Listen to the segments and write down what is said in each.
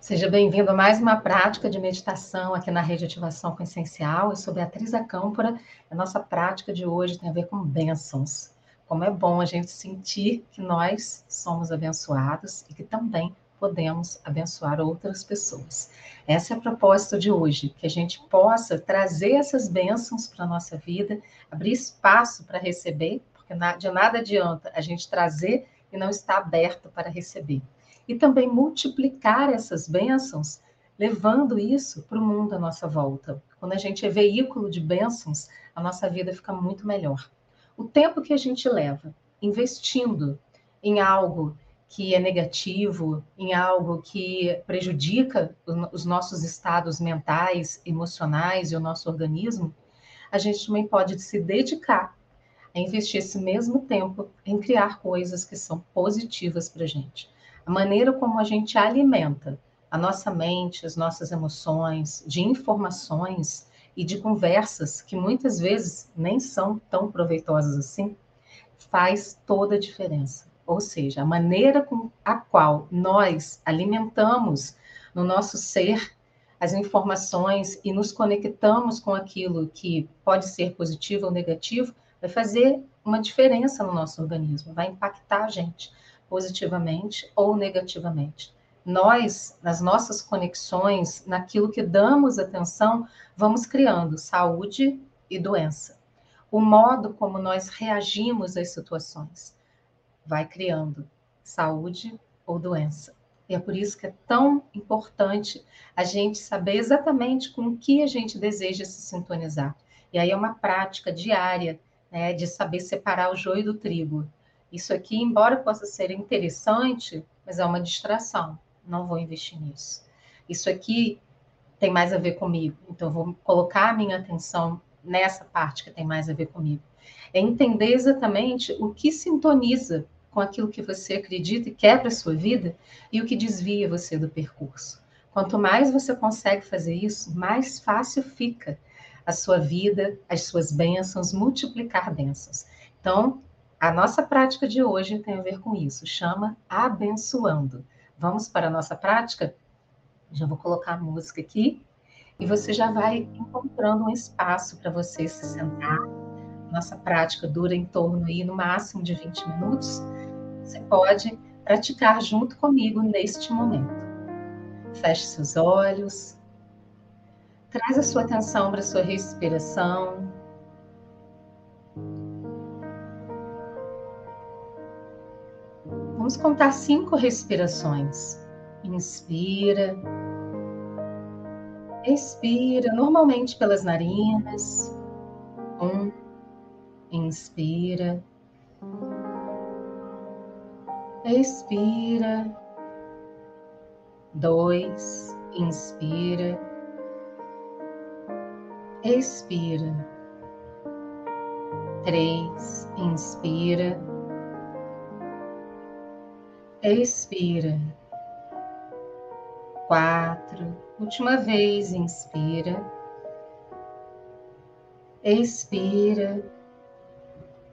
Seja bem-vindo a mais uma prática de meditação aqui na Rede Ativação com Essencial. Eu sou Beatriz Acâmpora. A nossa prática de hoje tem a ver com bênçãos. Como é bom a gente sentir que nós somos abençoados e que também podemos abençoar outras pessoas. Essa é a propósito de hoje, que a gente possa trazer essas bênçãos para a nossa vida, abrir espaço para receber, porque de nada adianta a gente trazer e não estar aberto para receber e também multiplicar essas bênçãos, levando isso para o mundo à nossa volta. Quando a gente é veículo de bênçãos, a nossa vida fica muito melhor. O tempo que a gente leva investindo em algo que é negativo, em algo que prejudica os nossos estados mentais, emocionais e o nosso organismo, a gente também pode se dedicar a investir esse mesmo tempo em criar coisas que são positivas para a gente a maneira como a gente alimenta a nossa mente, as nossas emoções, de informações e de conversas que muitas vezes nem são tão proveitosas assim, faz toda a diferença. Ou seja, a maneira com a qual nós alimentamos no nosso ser as informações e nos conectamos com aquilo que pode ser positivo ou negativo, vai fazer uma diferença no nosso organismo, vai impactar a gente positivamente ou negativamente. Nós, nas nossas conexões, naquilo que damos atenção, vamos criando saúde e doença. O modo como nós reagimos às situações vai criando saúde ou doença. E é por isso que é tão importante a gente saber exatamente com o que a gente deseja se sintonizar. E aí é uma prática diária né, de saber separar o joio do trigo. Isso aqui, embora possa ser interessante, mas é uma distração. Não vou investir nisso. Isso aqui tem mais a ver comigo. Então, vou colocar a minha atenção nessa parte que tem mais a ver comigo. É entender exatamente o que sintoniza com aquilo que você acredita e quer para a sua vida e o que desvia você do percurso. Quanto mais você consegue fazer isso, mais fácil fica a sua vida, as suas bênçãos, multiplicar bênçãos. Então, a nossa prática de hoje tem a ver com isso, chama abençoando. Vamos para a nossa prática? Já vou colocar a música aqui e você já vai encontrando um espaço para você se sentar. Nossa prática dura em torno aí no máximo de 20 minutos. Você pode praticar junto comigo neste momento. Feche seus olhos. Traz a sua atenção para a sua respiração. Vamos contar cinco respirações. Inspira. Expira, normalmente pelas narinas. Um. Inspira. Expira. Dois. Inspira. Expira. Três. Inspira expira. Quatro, última vez, inspira. Expira.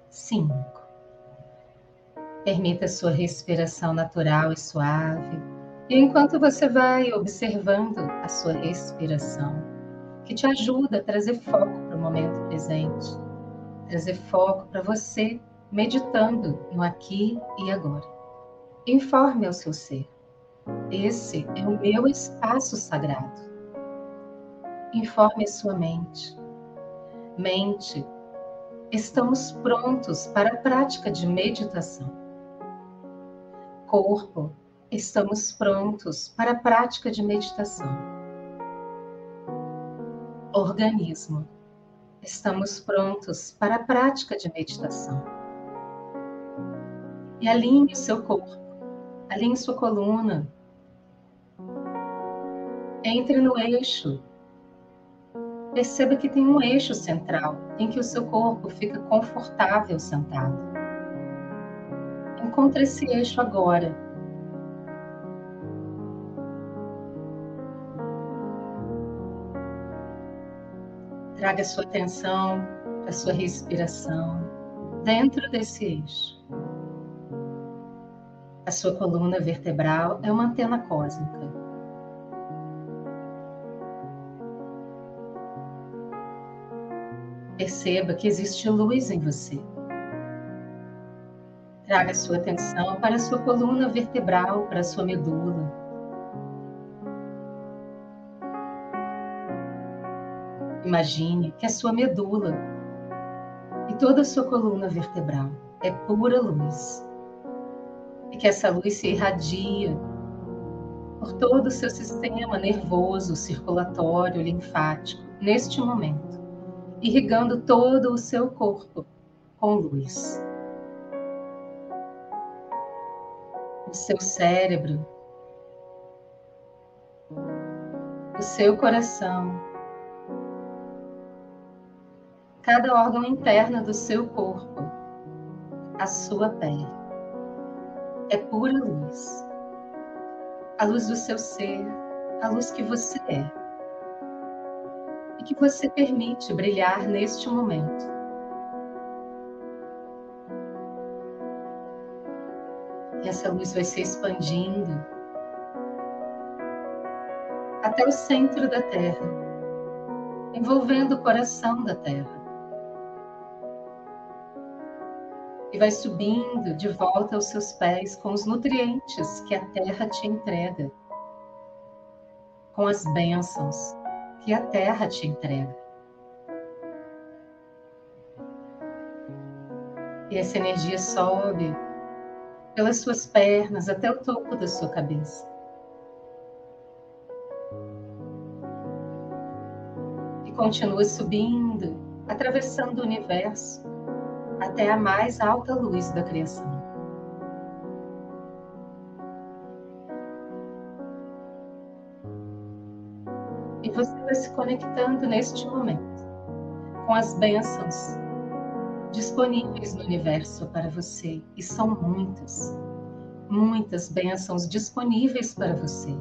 Cinco. Permita sua respiração natural e suave. E enquanto você vai observando a sua respiração, que te ajuda a trazer foco para o momento presente, trazer foco para você meditando no aqui e agora. Informe ao seu ser. Esse é o meu espaço sagrado. Informe a sua mente. Mente, estamos prontos para a prática de meditação. Corpo, estamos prontos para a prática de meditação. Organismo, estamos prontos para a prática de meditação. E alinhe o seu corpo Alinhe sua coluna. Entre no eixo. Perceba que tem um eixo central em que o seu corpo fica confortável sentado. Encontre esse eixo agora. Traga sua atenção para sua respiração dentro desse eixo a sua coluna vertebral é uma antena cósmica. Perceba que existe luz em você. Traga sua atenção para a sua coluna vertebral, para a sua medula. Imagine que a sua medula e toda a sua coluna vertebral é pura luz. E que essa luz se irradia por todo o seu sistema nervoso, circulatório, linfático, neste momento, irrigando todo o seu corpo com luz. O seu cérebro, o seu coração, cada órgão interno do seu corpo, a sua pele. É pura luz. A luz do seu ser, a luz que você é. E que você permite brilhar neste momento. E essa luz vai se expandindo até o centro da Terra, envolvendo o coração da Terra. E vai subindo de volta aos seus pés com os nutrientes que a terra te entrega, com as bênçãos que a terra te entrega. E essa energia sobe pelas suas pernas até o topo da sua cabeça. E continua subindo, atravessando o universo até a mais alta luz da criação. E você vai se conectando neste momento com as bênçãos disponíveis no universo para você. E são muitas, muitas bênçãos disponíveis para você.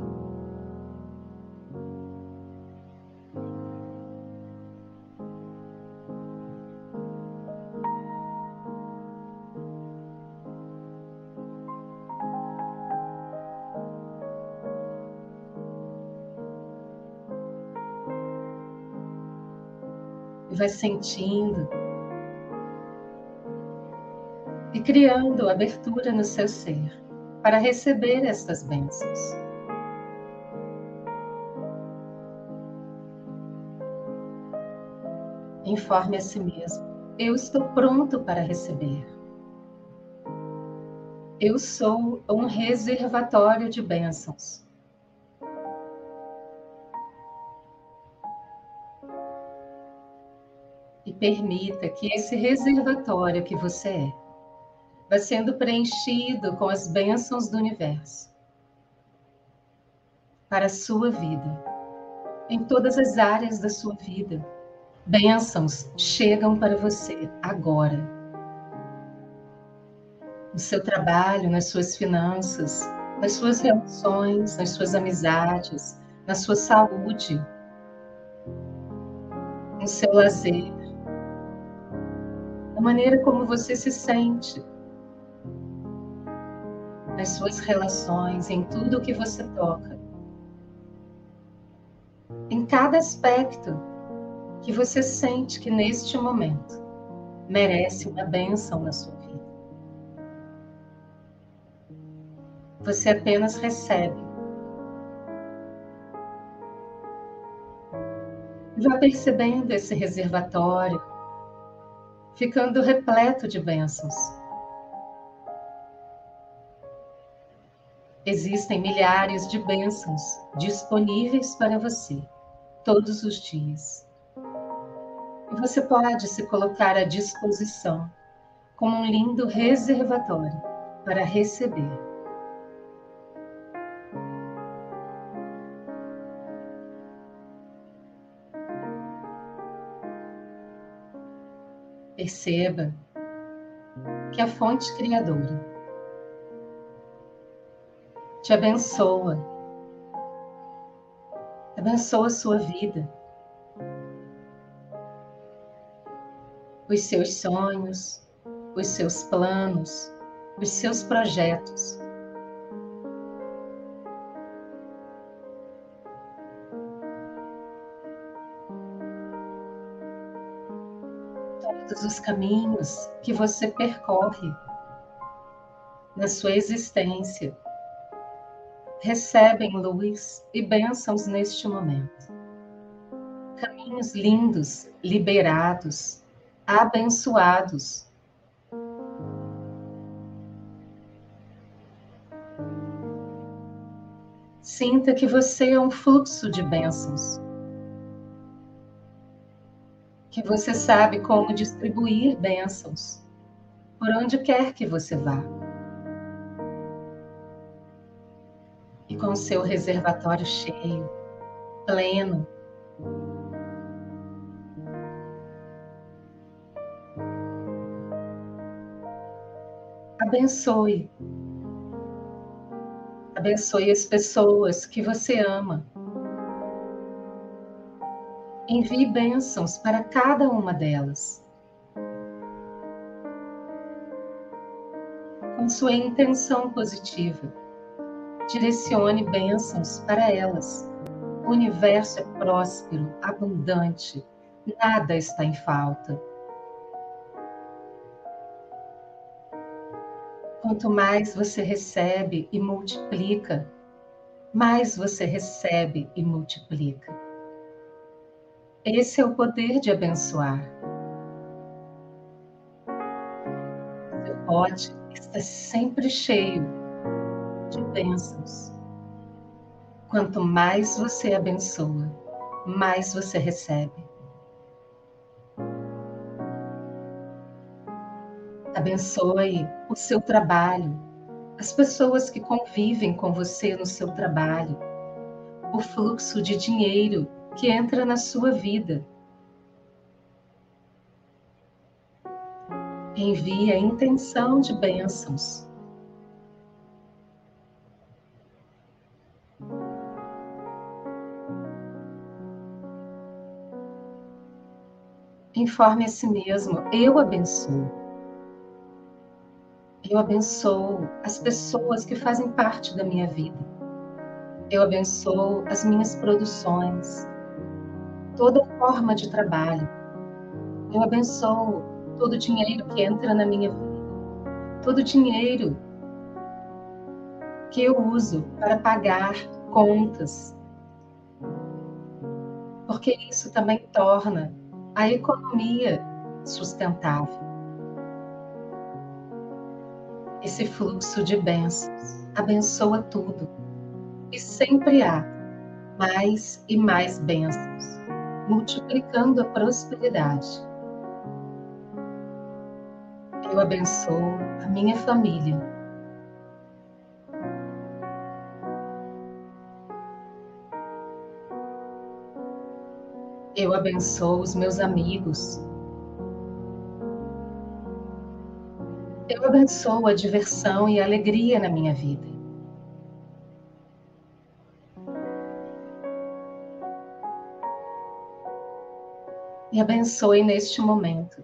E vai sentindo e criando abertura no seu ser para receber estas bênçãos. Informe a si mesmo: eu estou pronto para receber. Eu sou um reservatório de bênçãos. Permita que esse reservatório que você é vá sendo preenchido com as bênçãos do universo para a sua vida, em todas as áreas da sua vida. Bênçãos chegam para você agora. No seu trabalho, nas suas finanças, nas suas relações, nas suas amizades, na sua saúde, no seu lazer, maneira como você se sente, nas suas relações, em tudo que você toca, em cada aspecto que você sente que neste momento merece uma bênção na sua vida. Você apenas recebe. Vá percebendo esse reservatório ficando repleto de bênçãos. Existem milhares de bênçãos disponíveis para você todos os dias. E você pode se colocar à disposição como um lindo reservatório para receber. Perceba que a fonte criadora te abençoa, abençoa a sua vida, os seus sonhos, os seus planos, os seus projetos. Os caminhos que você percorre na sua existência recebem luz e bênçãos neste momento. Caminhos lindos, liberados, abençoados. Sinta que você é um fluxo de bênçãos. Você sabe como distribuir bênçãos por onde quer que você vá. e com seu reservatório cheio, pleno. Abençoe. Abençoe as pessoas que você ama. Envie bênçãos para cada uma delas. Com sua intenção positiva direcione bênçãos para elas. O universo é próspero, abundante, nada está em falta. Quanto mais você recebe e multiplica, mais você recebe e multiplica. Esse é o poder de abençoar. Seu pote está sempre cheio de bênçãos. Quanto mais você abençoa, mais você recebe. Abençoe o seu trabalho, as pessoas que convivem com você no seu trabalho, o fluxo de dinheiro que entra na sua vida. Envie a intenção de bênçãos informe a si mesmo: eu abençoo. Eu abençoo as pessoas que fazem parte da minha vida. Eu abençoo as minhas produções, toda forma de trabalho. Eu abençoo todo o dinheiro que entra na minha vida, todo o dinheiro que eu uso para pagar contas. Porque isso também torna a economia sustentável. Esse fluxo de bênçãos abençoa tudo e sempre há mais e mais bênçãos, multiplicando a prosperidade. Eu abençoo a minha família Eu abençoo os meus amigos. Eu abençoo a diversão e a alegria na minha vida. E abençoe neste momento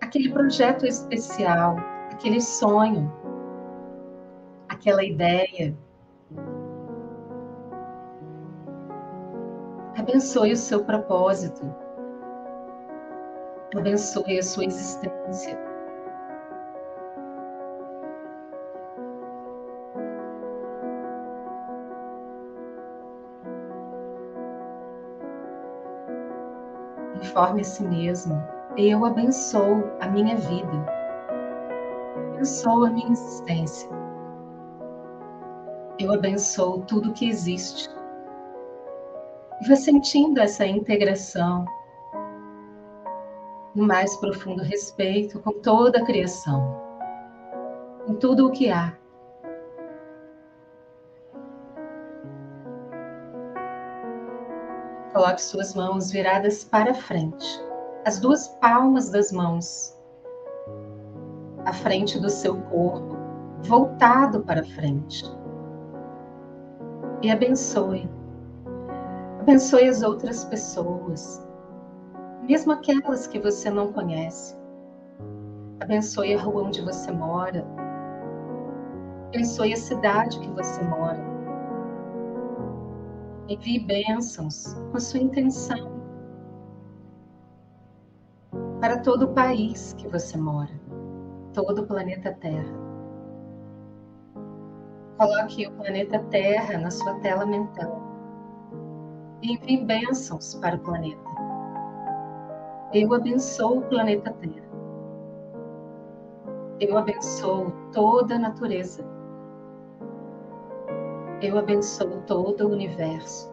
aquele projeto especial, aquele sonho, aquela ideia, Abençoe o seu propósito. Abençoe a sua existência. Informe a si mesmo. Eu abençoo a minha vida. Abençoo a minha existência. Eu abençoo tudo que existe e vai sentindo essa integração, no mais profundo respeito com toda a criação, com tudo o que há. Coloque suas mãos viradas para frente, as duas palmas das mãos, à frente do seu corpo, voltado para frente. E abençoe Abençoe as outras pessoas, mesmo aquelas que você não conhece. Abençoe a rua onde você mora. Abençoe a cidade que você mora. Envie bênçãos com a sua intenção. para todo o país que você mora, todo o planeta Terra. Coloque o planeta Terra na sua tela mental e envie bênçãos para o planeta. Eu abençoo o planeta Terra. Eu abençoo toda a natureza. Eu abençoo todo o universo.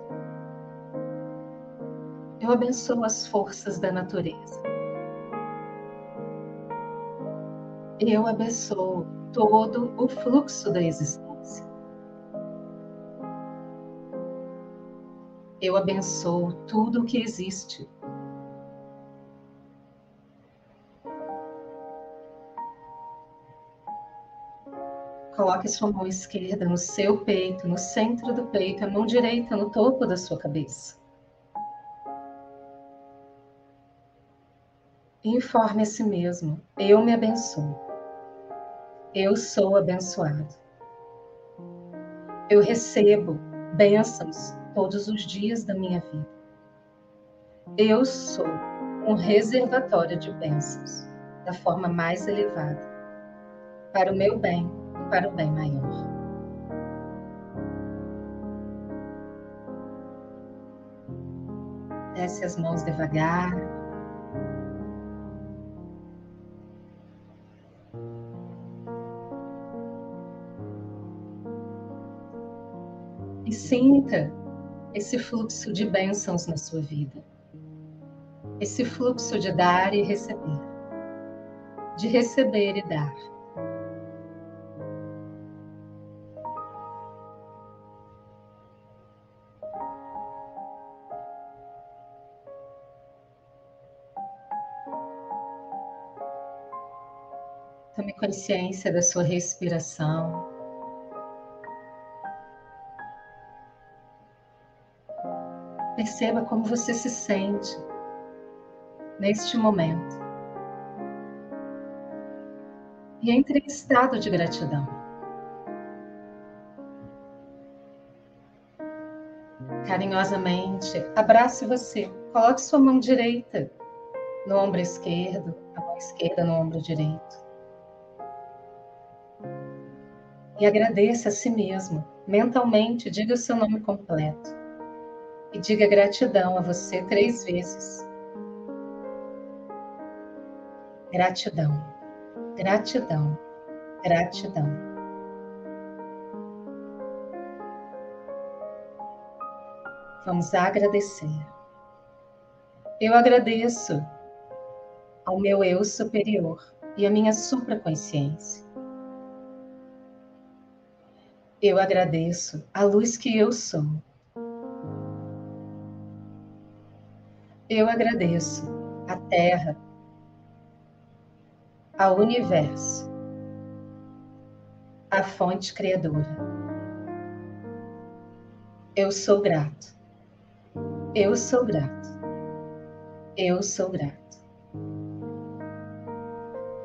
Eu abençoo as forças da natureza. Eu abençoo todo o fluxo da existência. Eu abençoo tudo o que existe. Coloque sua mão esquerda no seu peito, no centro do peito, a mão direita no topo da sua cabeça. Informe a si mesmo: eu me abençoo. Eu sou abençoado. Eu recebo bênçãos todos os dias da minha vida. Eu sou um reservatório de bênçãos da forma mais elevada, para o meu bem para o bem maior. Desce as mãos devagar. E sinta esse fluxo de bênçãos na sua vida. Esse fluxo de dar e receber. De receber e dar. Consciência da sua respiração. Perceba como você se sente neste momento. E entre em estado de gratidão. Carinhosamente, abrace você. Coloque sua mão direita no ombro esquerdo, a mão esquerda no ombro direito. E agradeça a si mesmo. Mentalmente, diga o seu nome completo e diga gratidão a você três vezes. Gratidão, gratidão, gratidão. Vamos agradecer. Eu agradeço ao meu eu superior e à minha supraconsciência. Eu agradeço a luz que eu sou Eu agradeço a Terra, ao Universo, a Fonte Criadora. Eu sou grato. Eu sou grato. Eu sou grato.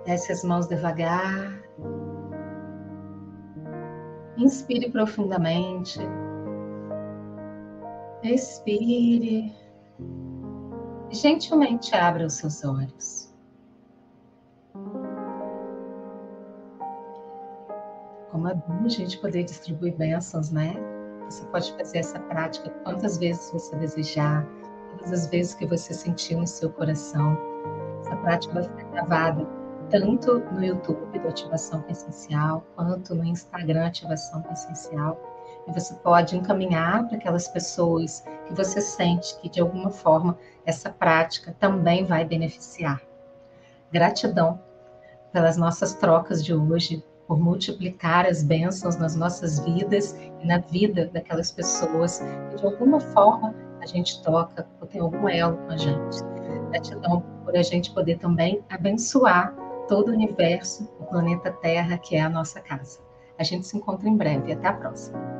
Desce as mãos devagar. Inspire profundamente. Expire gentilmente abra os seus olhos. Como é bom a gente poder distribuir bênçãos, né? Você pode fazer essa prática quantas vezes você desejar, todas as vezes que você sentir no seu coração. Essa prática vai ficar gravada tanto no YouTube do Ativação Essencial, quanto no Instagram Ativação Essencial. E você pode encaminhar para aquelas pessoas que você sente que de alguma forma essa prática também vai beneficiar. Gratidão pelas nossas trocas de hoje, por multiplicar as bênçãos nas nossas vidas e na vida daquelas pessoas que de alguma forma a gente toca ou tem algum elo com a gente. Gratidão por a gente poder também abençoar todo o universo, o planeta Terra, que é a nossa casa. A gente se encontra em breve. Até a próxima.